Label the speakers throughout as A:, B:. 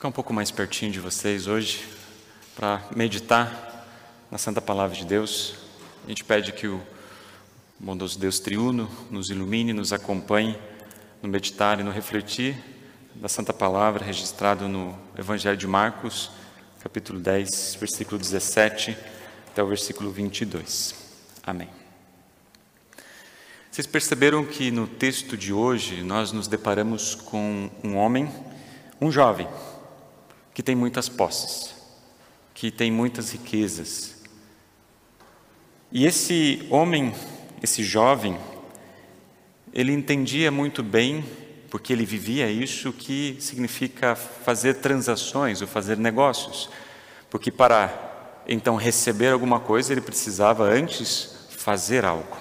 A: ficar um pouco mais pertinho de vocês hoje para meditar na Santa Palavra de Deus. A gente pede que o bondoso Deus triuno nos ilumine, nos acompanhe no meditar e no refletir da Santa Palavra registrado no Evangelho de Marcos, capítulo 10, versículo 17 até o versículo 22. Amém. Vocês perceberam que no texto de hoje nós nos deparamos com um homem, um jovem, que tem muitas posses, que tem muitas riquezas. E esse homem, esse jovem, ele entendia muito bem, porque ele vivia isso, que significa fazer transações ou fazer negócios. Porque para então receber alguma coisa, ele precisava antes fazer algo.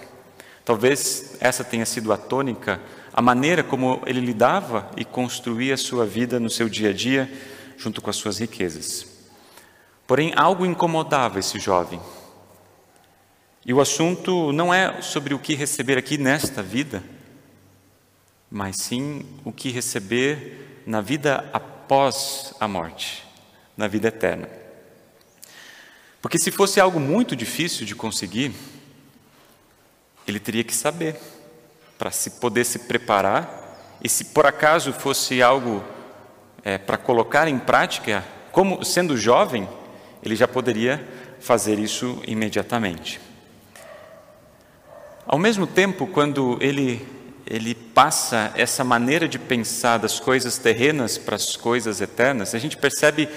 A: Talvez essa tenha sido a tônica, a maneira como ele lidava e construía a sua vida no seu dia a dia, junto com as suas riquezas. Porém, algo incomodava esse jovem. E o assunto não é sobre o que receber aqui nesta vida, mas sim o que receber na vida após a morte, na vida eterna. Porque se fosse algo muito difícil de conseguir, ele teria que saber para se poder se preparar, e se por acaso fosse algo é, para colocar em prática, como sendo jovem, ele já poderia fazer isso imediatamente. Ao mesmo tempo, quando ele, ele passa essa maneira de pensar das coisas terrenas para as coisas eternas, a gente percebe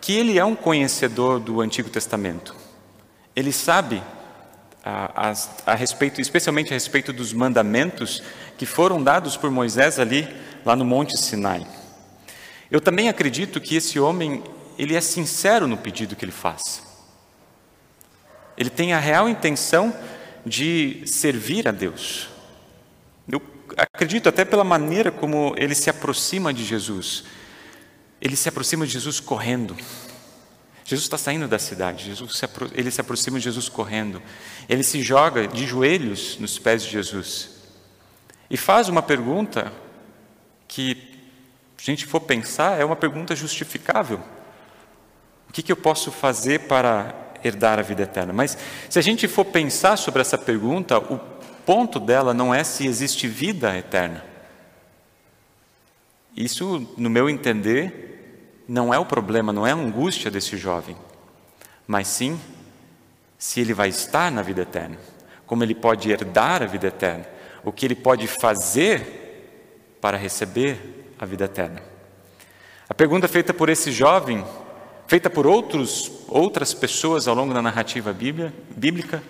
A: que ele é um conhecedor do Antigo Testamento. Ele sabe a, a, a respeito, especialmente a respeito dos mandamentos que foram dados por Moisés ali, lá no Monte Sinai. Eu também acredito que esse homem, ele é sincero no pedido que ele faz. Ele tem a real intenção de servir a Deus. Eu acredito até pela maneira como ele se aproxima de Jesus. Ele se aproxima de Jesus correndo. Jesus está saindo da cidade, Jesus se ele se aproxima de Jesus correndo. Ele se joga de joelhos nos pés de Jesus e faz uma pergunta que a gente for pensar, é uma pergunta justificável. O que, que eu posso fazer para herdar a vida eterna? Mas se a gente for pensar sobre essa pergunta, o ponto dela não é se existe vida eterna. Isso, no meu entender, não é o problema, não é a angústia desse jovem, mas sim se ele vai estar na vida eterna, como ele pode herdar a vida eterna, o que ele pode fazer para receber a vida eterna. A pergunta feita por esse jovem, feita por outros, outras pessoas ao longo da narrativa bíblica,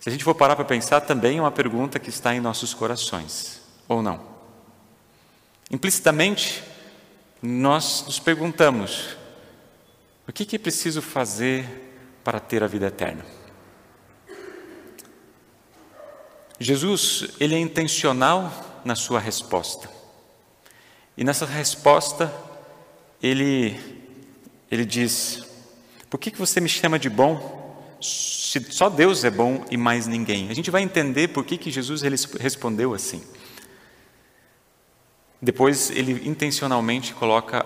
A: se a gente for parar para pensar, também é uma pergunta que está em nossos corações, ou não? Implicitamente, nós nos perguntamos: o que, que é preciso fazer para ter a vida eterna? Jesus, ele é intencional na sua resposta. E nessa resposta, ele, ele diz: Por que, que você me chama de bom? Se só Deus é bom e mais ninguém. A gente vai entender por que, que Jesus respondeu assim. Depois, ele intencionalmente coloca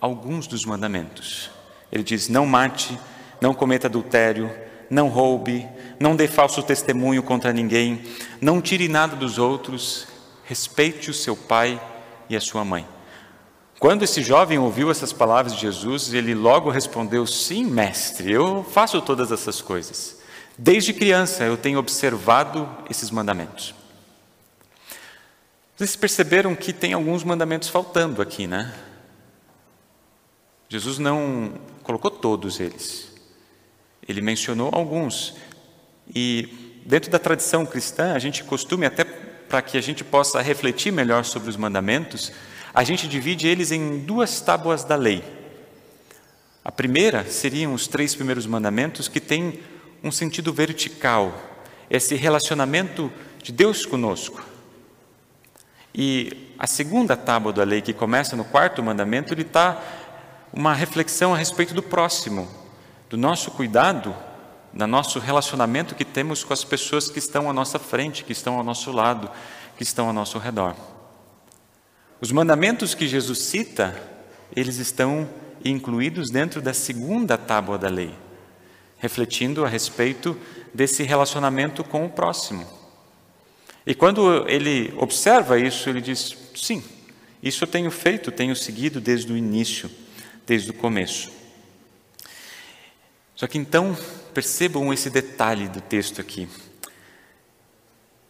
A: alguns dos mandamentos. Ele diz: Não mate, não cometa adultério, não roube, não dê falso testemunho contra ninguém, não tire nada dos outros, respeite o seu pai e a sua mãe. Quando esse jovem ouviu essas palavras de Jesus, ele logo respondeu: Sim, mestre, eu faço todas essas coisas. Desde criança eu tenho observado esses mandamentos. Vocês perceberam que tem alguns mandamentos faltando aqui, né? Jesus não colocou todos eles. Ele mencionou alguns. E dentro da tradição cristã, a gente costuma até para que a gente possa refletir melhor sobre os mandamentos, a gente divide eles em duas tábuas da lei. A primeira seriam os três primeiros mandamentos que têm um sentido vertical, esse relacionamento de Deus conosco. E a segunda tábua da lei, que começa no quarto mandamento, ele está uma reflexão a respeito do próximo, do nosso cuidado no nosso relacionamento que temos com as pessoas que estão à nossa frente, que estão ao nosso lado, que estão ao nosso redor. Os mandamentos que Jesus cita eles estão incluídos dentro da segunda tábua da lei, refletindo a respeito desse relacionamento com o próximo. E quando ele observa isso, ele diz: sim, isso eu tenho feito, tenho seguido desde o início, desde o começo. Só que então, percebam esse detalhe do texto aqui.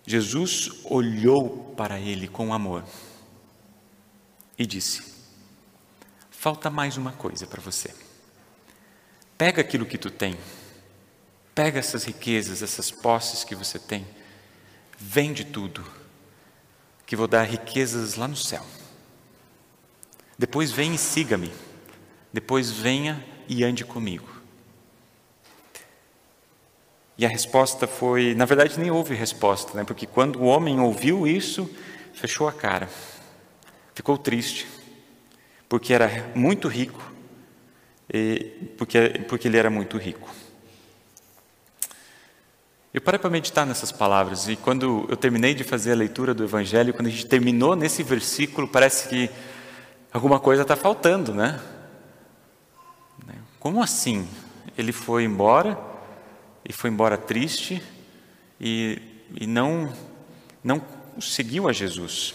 A: Jesus olhou para ele com amor e disse: Falta mais uma coisa para você. Pega aquilo que tu tem, pega essas riquezas, essas posses que você tem, vende tudo, que vou dar riquezas lá no céu. Depois vem e siga-me. Depois venha e ande comigo. E a resposta foi, na verdade nem houve resposta, né? porque quando o homem ouviu isso, fechou a cara, ficou triste, porque era muito rico, porque, porque ele era muito rico. Eu parei para meditar nessas palavras e quando eu terminei de fazer a leitura do Evangelho, quando a gente terminou nesse versículo, parece que alguma coisa está faltando, né? Como assim? Ele foi embora e foi embora triste e, e não, não seguiu a Jesus.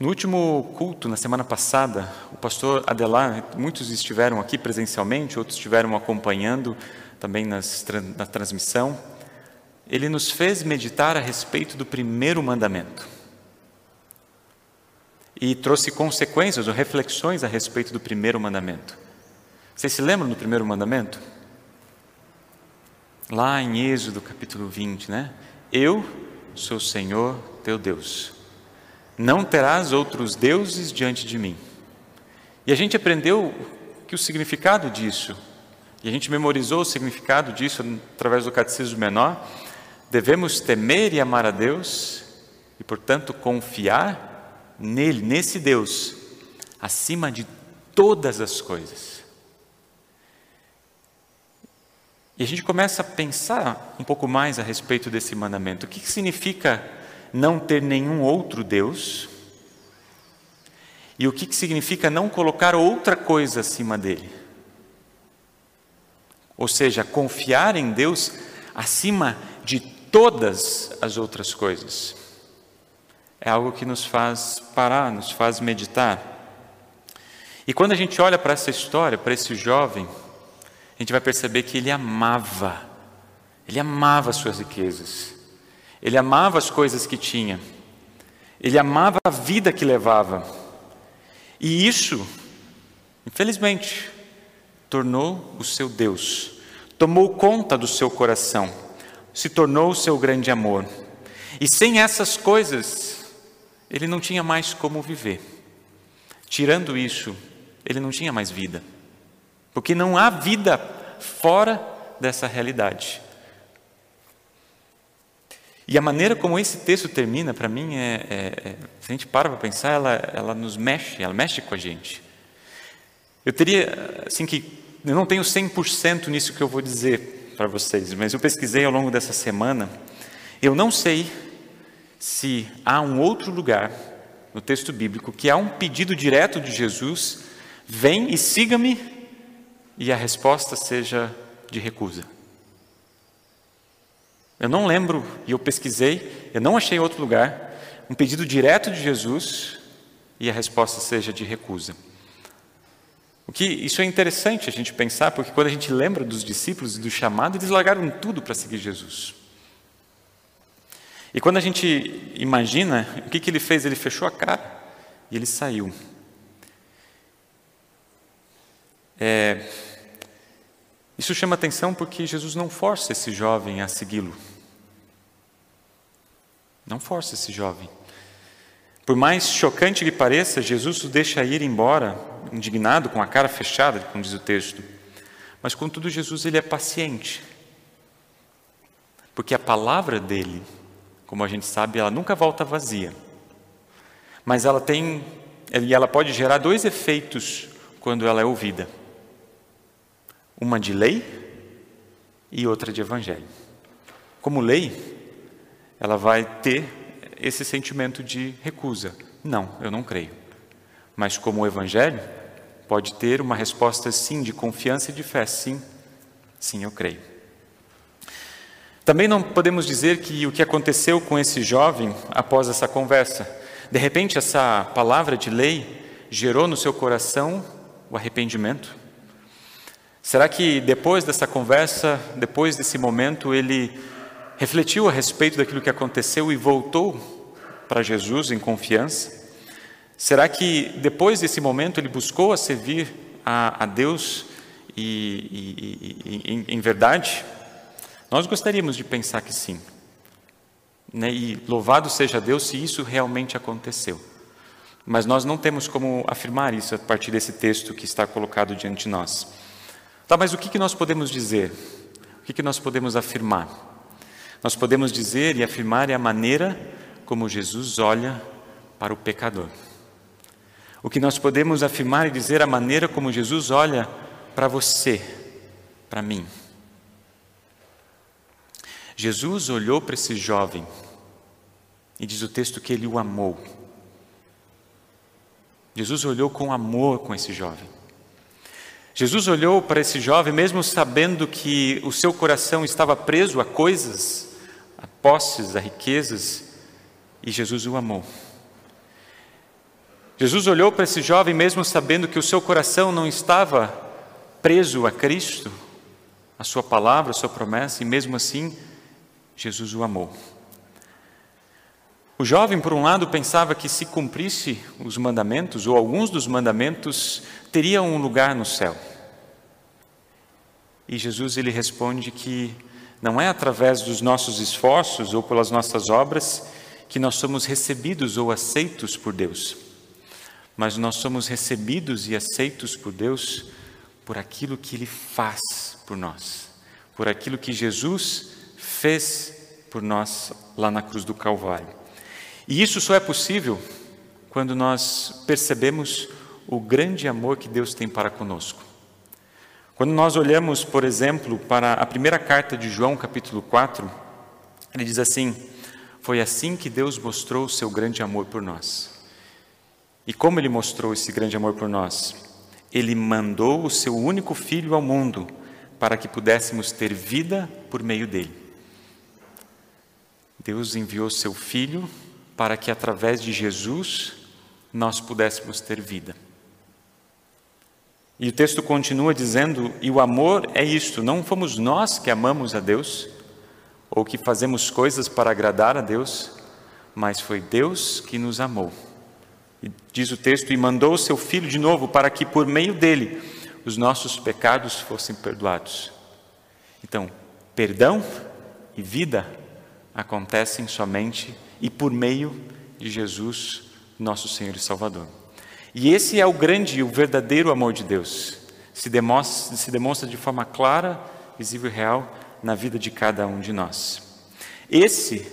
A: No último culto, na semana passada, o pastor Adelar, muitos estiveram aqui presencialmente, outros estiveram acompanhando também nas, na transmissão. Ele nos fez meditar a respeito do primeiro mandamento e trouxe consequências ou reflexões a respeito do primeiro mandamento. Vocês se lembram do primeiro mandamento? Lá em Êxodo capítulo 20, né? Eu sou o Senhor teu Deus. Não terás outros deuses diante de mim. E a gente aprendeu que o significado disso, e a gente memorizou o significado disso através do catecismo menor, devemos temer e amar a Deus e, portanto, confiar nele, nesse Deus, acima de todas as coisas. E a gente começa a pensar um pouco mais a respeito desse mandamento. O que significa não ter nenhum outro Deus? E o que significa não colocar outra coisa acima dele? Ou seja, confiar em Deus acima de todas as outras coisas é algo que nos faz parar, nos faz meditar. E quando a gente olha para essa história, para esse jovem, a gente vai perceber que ele amava, ele amava as suas riquezas, ele amava as coisas que tinha, ele amava a vida que levava. E isso, infelizmente, tornou o seu Deus, tomou conta do seu coração, se tornou o seu grande amor. E sem essas coisas, ele não tinha mais como viver. Tirando isso, ele não tinha mais vida. Porque não há vida fora dessa realidade. E a maneira como esse texto termina, para mim, é, é, é, se a gente para para pensar, ela, ela nos mexe, ela mexe com a gente. Eu teria, assim, que eu não tenho 100% nisso que eu vou dizer para vocês, mas eu pesquisei ao longo dessa semana. Eu não sei se há um outro lugar no texto bíblico que há um pedido direto de Jesus: vem e siga-me, e a resposta seja de recusa. Eu não lembro, e eu pesquisei, eu não achei outro lugar, um pedido direto de Jesus e a resposta seja de recusa. O que isso é interessante a gente pensar, porque quando a gente lembra dos discípulos e do chamado, eles largaram tudo para seguir Jesus. E quando a gente imagina, o que, que ele fez? Ele fechou a cara e ele saiu. É, isso chama atenção porque Jesus não força esse jovem a segui-lo. Não força esse jovem. Por mais chocante que pareça, Jesus o deixa ir embora, indignado, com a cara fechada, como diz o texto. Mas contudo, Jesus ele é paciente. Porque a palavra dele como a gente sabe, ela nunca volta vazia. Mas ela tem, e ela pode gerar dois efeitos quando ela é ouvida: uma de lei e outra de evangelho. Como lei, ela vai ter esse sentimento de recusa. Não, eu não creio. mas como o Evangelho, pode ter uma resposta sim, de confiança e de fé. Sim, sim, eu creio. Também não podemos dizer que o que aconteceu com esse jovem após essa conversa, de repente essa palavra de lei gerou no seu coração o arrependimento. Será que depois dessa conversa, depois desse momento, ele refletiu a respeito daquilo que aconteceu e voltou para Jesus em confiança? Será que depois desse momento ele buscou a servir a, a Deus e, e, e em, em, verdade? Nós gostaríamos de pensar que sim. Né? E louvado seja Deus se isso realmente aconteceu. Mas nós não temos como afirmar isso a partir desse texto que está colocado diante de nós. Tá, mas o que, que nós podemos dizer? O que, que nós podemos afirmar? Nós podemos dizer e afirmar é a maneira como Jesus olha para o pecador. O que nós podemos afirmar e dizer é a maneira como Jesus olha para você, para mim. Jesus olhou para esse jovem e diz o texto que ele o amou. Jesus olhou com amor com esse jovem. Jesus olhou para esse jovem, mesmo sabendo que o seu coração estava preso a coisas, a posses, a riquezas, e Jesus o amou. Jesus olhou para esse jovem, mesmo sabendo que o seu coração não estava preso a Cristo, a Sua palavra, a Sua promessa, e mesmo assim, Jesus o amou. O jovem, por um lado, pensava que se cumprisse os mandamentos, ou alguns dos mandamentos, teria um lugar no céu. E Jesus ele responde que não é através dos nossos esforços ou pelas nossas obras que nós somos recebidos ou aceitos por Deus, mas nós somos recebidos e aceitos por Deus por aquilo que Ele faz por nós, por aquilo que Jesus fez por nós lá na cruz do Calvário. E isso só é possível quando nós percebemos o grande amor que Deus tem para conosco. Quando nós olhamos, por exemplo, para a primeira carta de João, capítulo 4, ele diz assim: Foi assim que Deus mostrou o seu grande amor por nós. E como ele mostrou esse grande amor por nós? Ele mandou o seu único filho ao mundo para que pudéssemos ter vida por meio dele. Deus enviou seu filho para que através de Jesus nós pudéssemos ter vida. E o texto continua dizendo: e o amor é isto, não fomos nós que amamos a Deus, ou que fazemos coisas para agradar a Deus, mas foi Deus que nos amou. E diz o texto: e mandou o seu filho de novo para que por meio dele os nossos pecados fossem perdoados. Então, perdão e vida acontecem somente e por meio de Jesus, nosso Senhor e Salvador. E esse é o grande o verdadeiro amor de Deus. Se demonstra, se demonstra de forma clara, visível e real na vida de cada um de nós. Esse,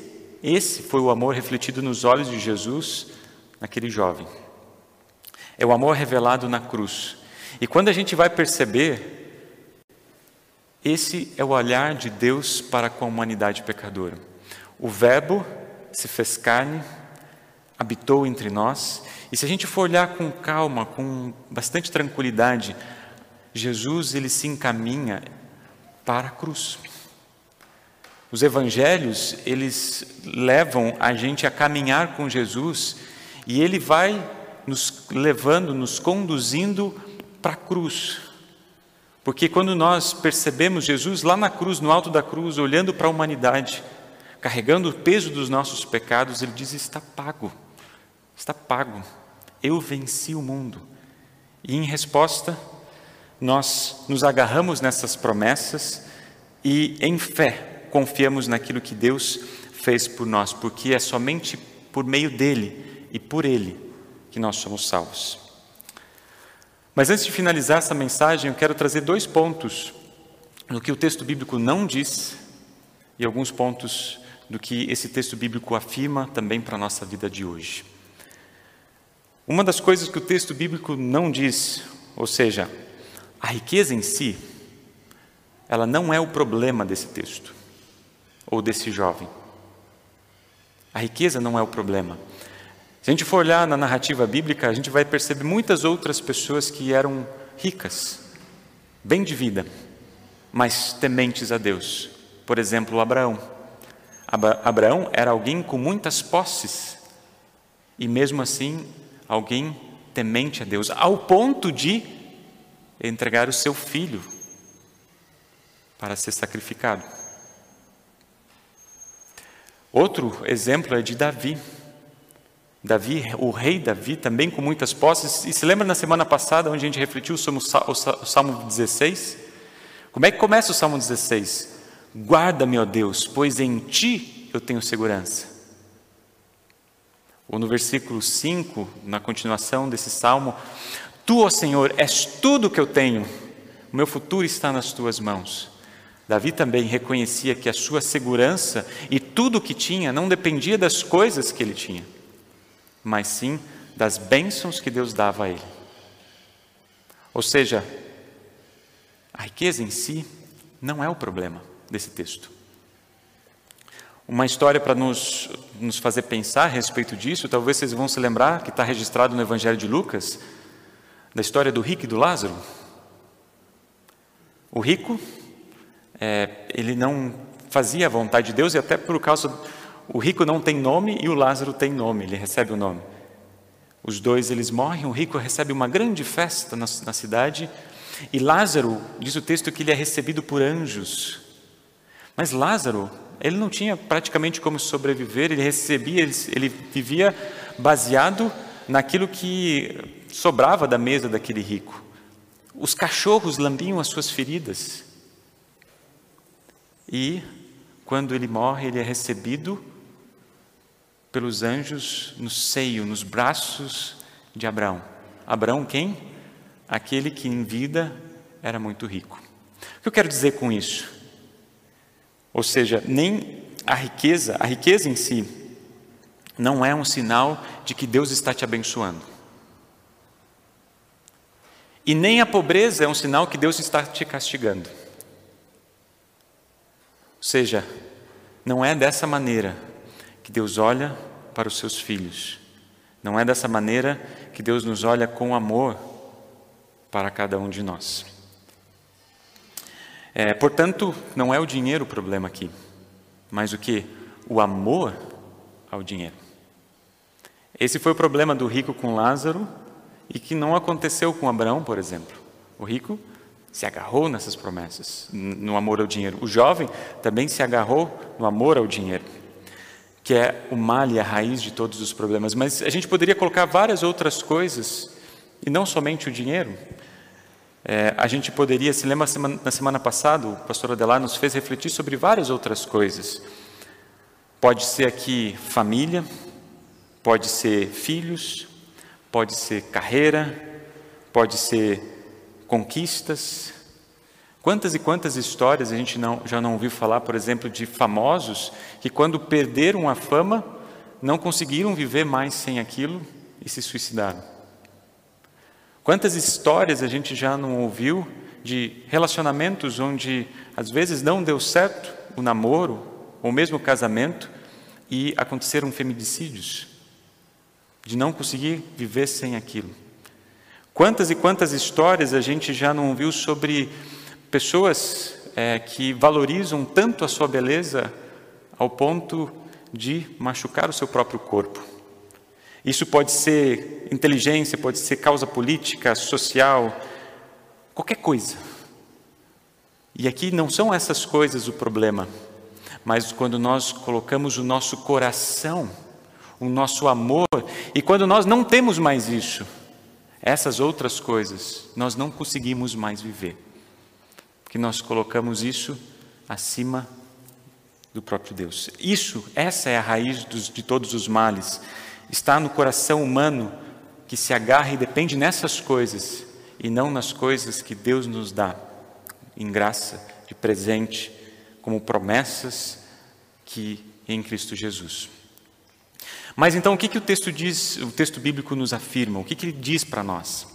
A: esse foi o amor refletido nos olhos de Jesus naquele jovem. É o amor revelado na cruz. E quando a gente vai perceber, esse é o olhar de Deus para com a humanidade pecadora. O Verbo se fez carne, habitou entre nós. E se a gente for olhar com calma, com bastante tranquilidade, Jesus ele se encaminha para a cruz. Os evangelhos, eles levam a gente a caminhar com Jesus e ele vai nos levando, nos conduzindo para a cruz. Porque quando nós percebemos Jesus lá na cruz, no alto da cruz, olhando para a humanidade, carregando o peso dos nossos pecados, ele diz: está pago, está pago, eu venci o mundo. E em resposta, nós nos agarramos nessas promessas e, em fé, confiamos naquilo que Deus fez por nós, porque é somente por meio dele e por ele que nós somos salvos. Mas antes de finalizar essa mensagem, eu quero trazer dois pontos no que o texto bíblico não diz e alguns pontos do que esse texto bíblico afirma também para a nossa vida de hoje. Uma das coisas que o texto bíblico não diz, ou seja, a riqueza em si, ela não é o problema desse texto ou desse jovem. A riqueza não é o problema. Se a gente for olhar na narrativa bíblica, a gente vai perceber muitas outras pessoas que eram ricas, bem de vida, mas tementes a Deus. Por exemplo, Abraão. Abraão era alguém com muitas posses e, mesmo assim, alguém temente a Deus, ao ponto de entregar o seu filho para ser sacrificado. Outro exemplo é de Davi. Davi, o rei Davi, também com muitas posses. E se lembra na semana passada, onde a gente refletiu sobre o Salmo 16? Como é que começa o Salmo 16? Guarda-me, ó Deus, pois em ti eu tenho segurança. Ou no versículo 5, na continuação desse salmo: Tu, ó Senhor, és tudo que eu tenho, o meu futuro está nas tuas mãos. Davi também reconhecia que a sua segurança e tudo o que tinha não dependia das coisas que ele tinha mas sim das bênçãos que Deus dava a ele. Ou seja, a riqueza em si não é o problema desse texto. Uma história para nos, nos fazer pensar a respeito disso, talvez vocês vão se lembrar, que está registrado no Evangelho de Lucas, da história do rico e do Lázaro. O rico, é, ele não fazia a vontade de Deus e até por causa o rico não tem nome e o Lázaro tem nome, ele recebe o nome. Os dois eles morrem, o rico recebe uma grande festa na, na cidade e Lázaro, diz o texto que ele é recebido por anjos. Mas Lázaro, ele não tinha praticamente como sobreviver, ele recebia, ele, ele vivia baseado naquilo que sobrava da mesa daquele rico. Os cachorros lambiam as suas feridas. E quando ele morre, ele é recebido pelos anjos no seio, nos braços de Abraão. Abraão quem? Aquele que em vida era muito rico. O que eu quero dizer com isso? Ou seja, nem a riqueza, a riqueza em si, não é um sinal de que Deus está te abençoando. E nem a pobreza é um sinal que Deus está te castigando. Ou seja, não é dessa maneira que Deus olha para os seus filhos. Não é dessa maneira que Deus nos olha com amor para cada um de nós. É, portanto, não é o dinheiro o problema aqui, mas o que? O amor ao dinheiro. Esse foi o problema do rico com Lázaro e que não aconteceu com Abraão, por exemplo. O rico se agarrou nessas promessas, no amor ao dinheiro. O jovem também se agarrou no amor ao dinheiro que é o mal e a raiz de todos os problemas. Mas a gente poderia colocar várias outras coisas, e não somente o dinheiro. É, a gente poderia, se lembra na semana passada, o pastor Adelar nos fez refletir sobre várias outras coisas. Pode ser aqui família, pode ser filhos, pode ser carreira, pode ser conquistas, Quantas e quantas histórias a gente não, já não ouviu falar, por exemplo, de famosos que, quando perderam a fama, não conseguiram viver mais sem aquilo e se suicidaram? Quantas histórias a gente já não ouviu de relacionamentos onde às vezes não deu certo o namoro ou mesmo o casamento e aconteceram feminicídios, de não conseguir viver sem aquilo? Quantas e quantas histórias a gente já não ouviu sobre Pessoas é, que valorizam tanto a sua beleza ao ponto de machucar o seu próprio corpo. Isso pode ser inteligência, pode ser causa política, social, qualquer coisa. E aqui não são essas coisas o problema, mas quando nós colocamos o nosso coração, o nosso amor, e quando nós não temos mais isso, essas outras coisas, nós não conseguimos mais viver que nós colocamos isso acima do próprio Deus. Isso, essa é a raiz dos, de todos os males. Está no coração humano que se agarra e depende nessas coisas e não nas coisas que Deus nos dá em graça, de presente, como promessas que em Cristo Jesus. Mas então o que, que o texto diz, o texto bíblico nos afirma? O que, que ele diz para nós?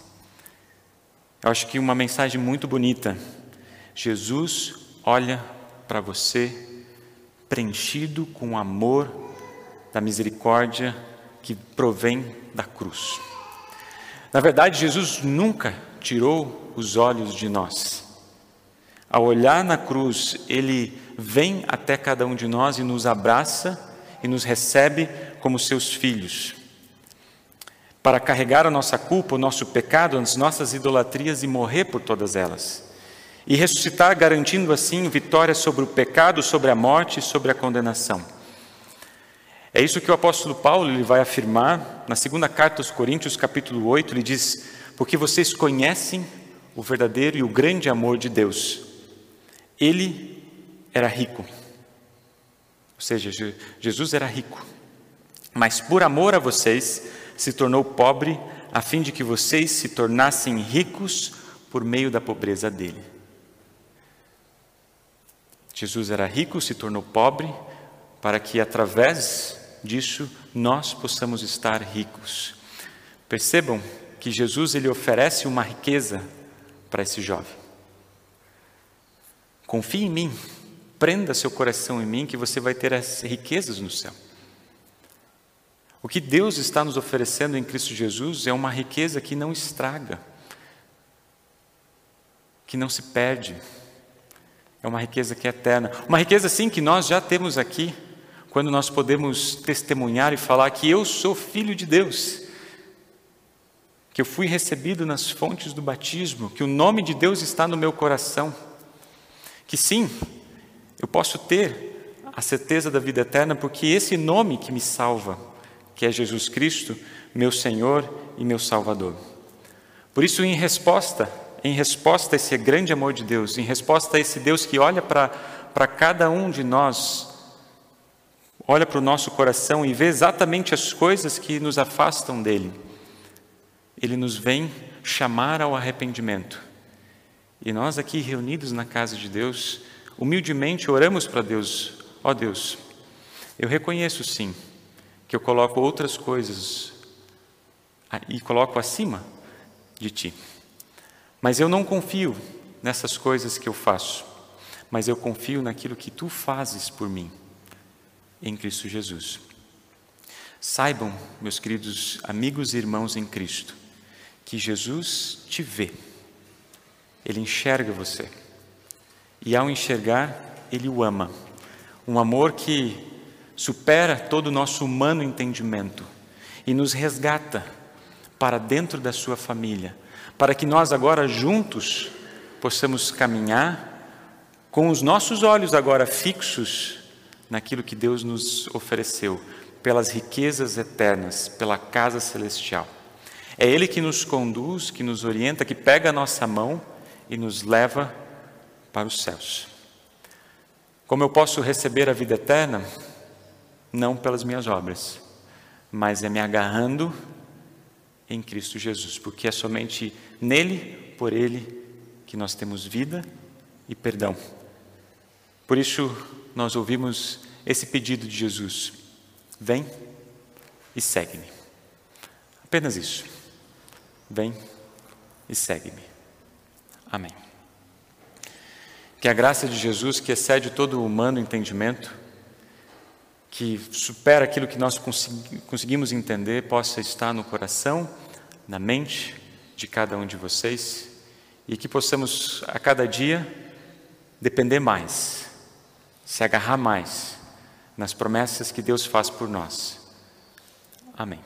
A: Eu acho que uma mensagem muito bonita Jesus olha para você preenchido com o amor da misericórdia que provém da cruz. Na verdade, Jesus nunca tirou os olhos de nós. Ao olhar na cruz, ele vem até cada um de nós e nos abraça e nos recebe como seus filhos. Para carregar a nossa culpa, o nosso pecado, as nossas idolatrias e morrer por todas elas. E ressuscitar, garantindo assim vitória sobre o pecado, sobre a morte e sobre a condenação. É isso que o apóstolo Paulo ele vai afirmar na segunda carta aos Coríntios, capítulo 8, ele diz: Porque vocês conhecem o verdadeiro e o grande amor de Deus. Ele era rico. Ou seja, Jesus era rico. Mas por amor a vocês, se tornou pobre, a fim de que vocês se tornassem ricos por meio da pobreza dele. Jesus era rico, se tornou pobre, para que através disso nós possamos estar ricos. Percebam que Jesus ele oferece uma riqueza para esse jovem. Confie em mim, prenda seu coração em mim, que você vai ter as riquezas no céu. O que Deus está nos oferecendo em Cristo Jesus é uma riqueza que não estraga, que não se perde, é uma riqueza que é eterna. Uma riqueza, sim, que nós já temos aqui, quando nós podemos testemunhar e falar que eu sou filho de Deus, que eu fui recebido nas fontes do batismo, que o nome de Deus está no meu coração, que sim, eu posso ter a certeza da vida eterna, porque esse nome que me salva, que é Jesus Cristo, meu Senhor e meu Salvador. Por isso, em resposta, em resposta a esse grande amor de Deus, em resposta a esse Deus que olha para cada um de nós olha para o nosso coração e vê exatamente as coisas que nos afastam dele. Ele nos vem chamar ao arrependimento. E nós aqui reunidos na casa de Deus, humildemente oramos para Deus: ó oh Deus, eu reconheço sim que eu coloco outras coisas e coloco acima de ti. Mas eu não confio nessas coisas que eu faço, mas eu confio naquilo que tu fazes por mim em Cristo Jesus. Saibam, meus queridos amigos e irmãos em Cristo, que Jesus te vê, Ele enxerga você, e ao enxergar, Ele o ama. Um amor que supera todo o nosso humano entendimento e nos resgata para dentro da Sua família, para que nós agora juntos possamos caminhar com os nossos olhos agora fixos naquilo que Deus nos ofereceu, pelas riquezas eternas, pela casa celestial. É Ele que nos conduz, que nos orienta, que pega a nossa mão e nos leva para os céus. Como eu posso receber a vida eterna? Não pelas minhas obras, mas é me agarrando em Cristo Jesus, porque é somente nele, por Ele, que nós temos vida e perdão. Por isso, nós ouvimos esse pedido de Jesus: vem e segue-me. Apenas isso. Vem e segue-me. Amém. Que a graça de Jesus, que excede todo o humano entendimento, que supera aquilo que nós conseguimos entender, possa estar no coração, na mente de cada um de vocês e que possamos a cada dia depender mais se agarrar mais nas promessas que Deus faz por nós. Amém.